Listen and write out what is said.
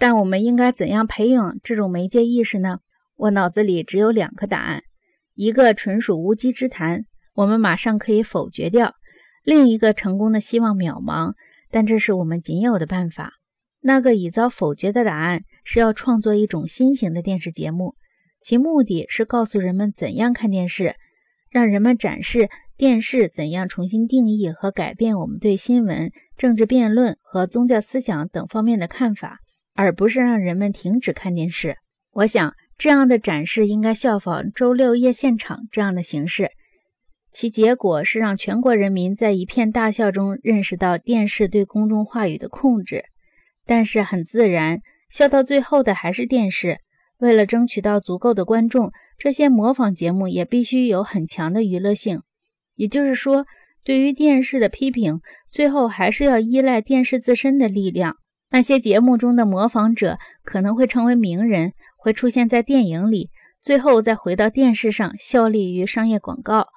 但我们应该怎样培养这种媒介意识呢？我脑子里只有两个答案，一个纯属无稽之谈，我们马上可以否决掉；另一个成功的希望渺茫，但这是我们仅有的办法。那个已遭否决的答案是要创作一种新型的电视节目，其目的是告诉人们怎样看电视，让人们展示电视怎样重新定义和改变我们对新闻、政治辩论和宗教思想等方面的看法。而不是让人们停止看电视。我想，这样的展示应该效仿周六夜现场这样的形式，其结果是让全国人民在一片大笑中认识到电视对公众话语的控制。但是很自然，笑到最后的还是电视。为了争取到足够的观众，这些模仿节目也必须有很强的娱乐性。也就是说，对于电视的批评，最后还是要依赖电视自身的力量。那些节目中的模仿者可能会成为名人，会出现在电影里，最后再回到电视上效力于商业广告。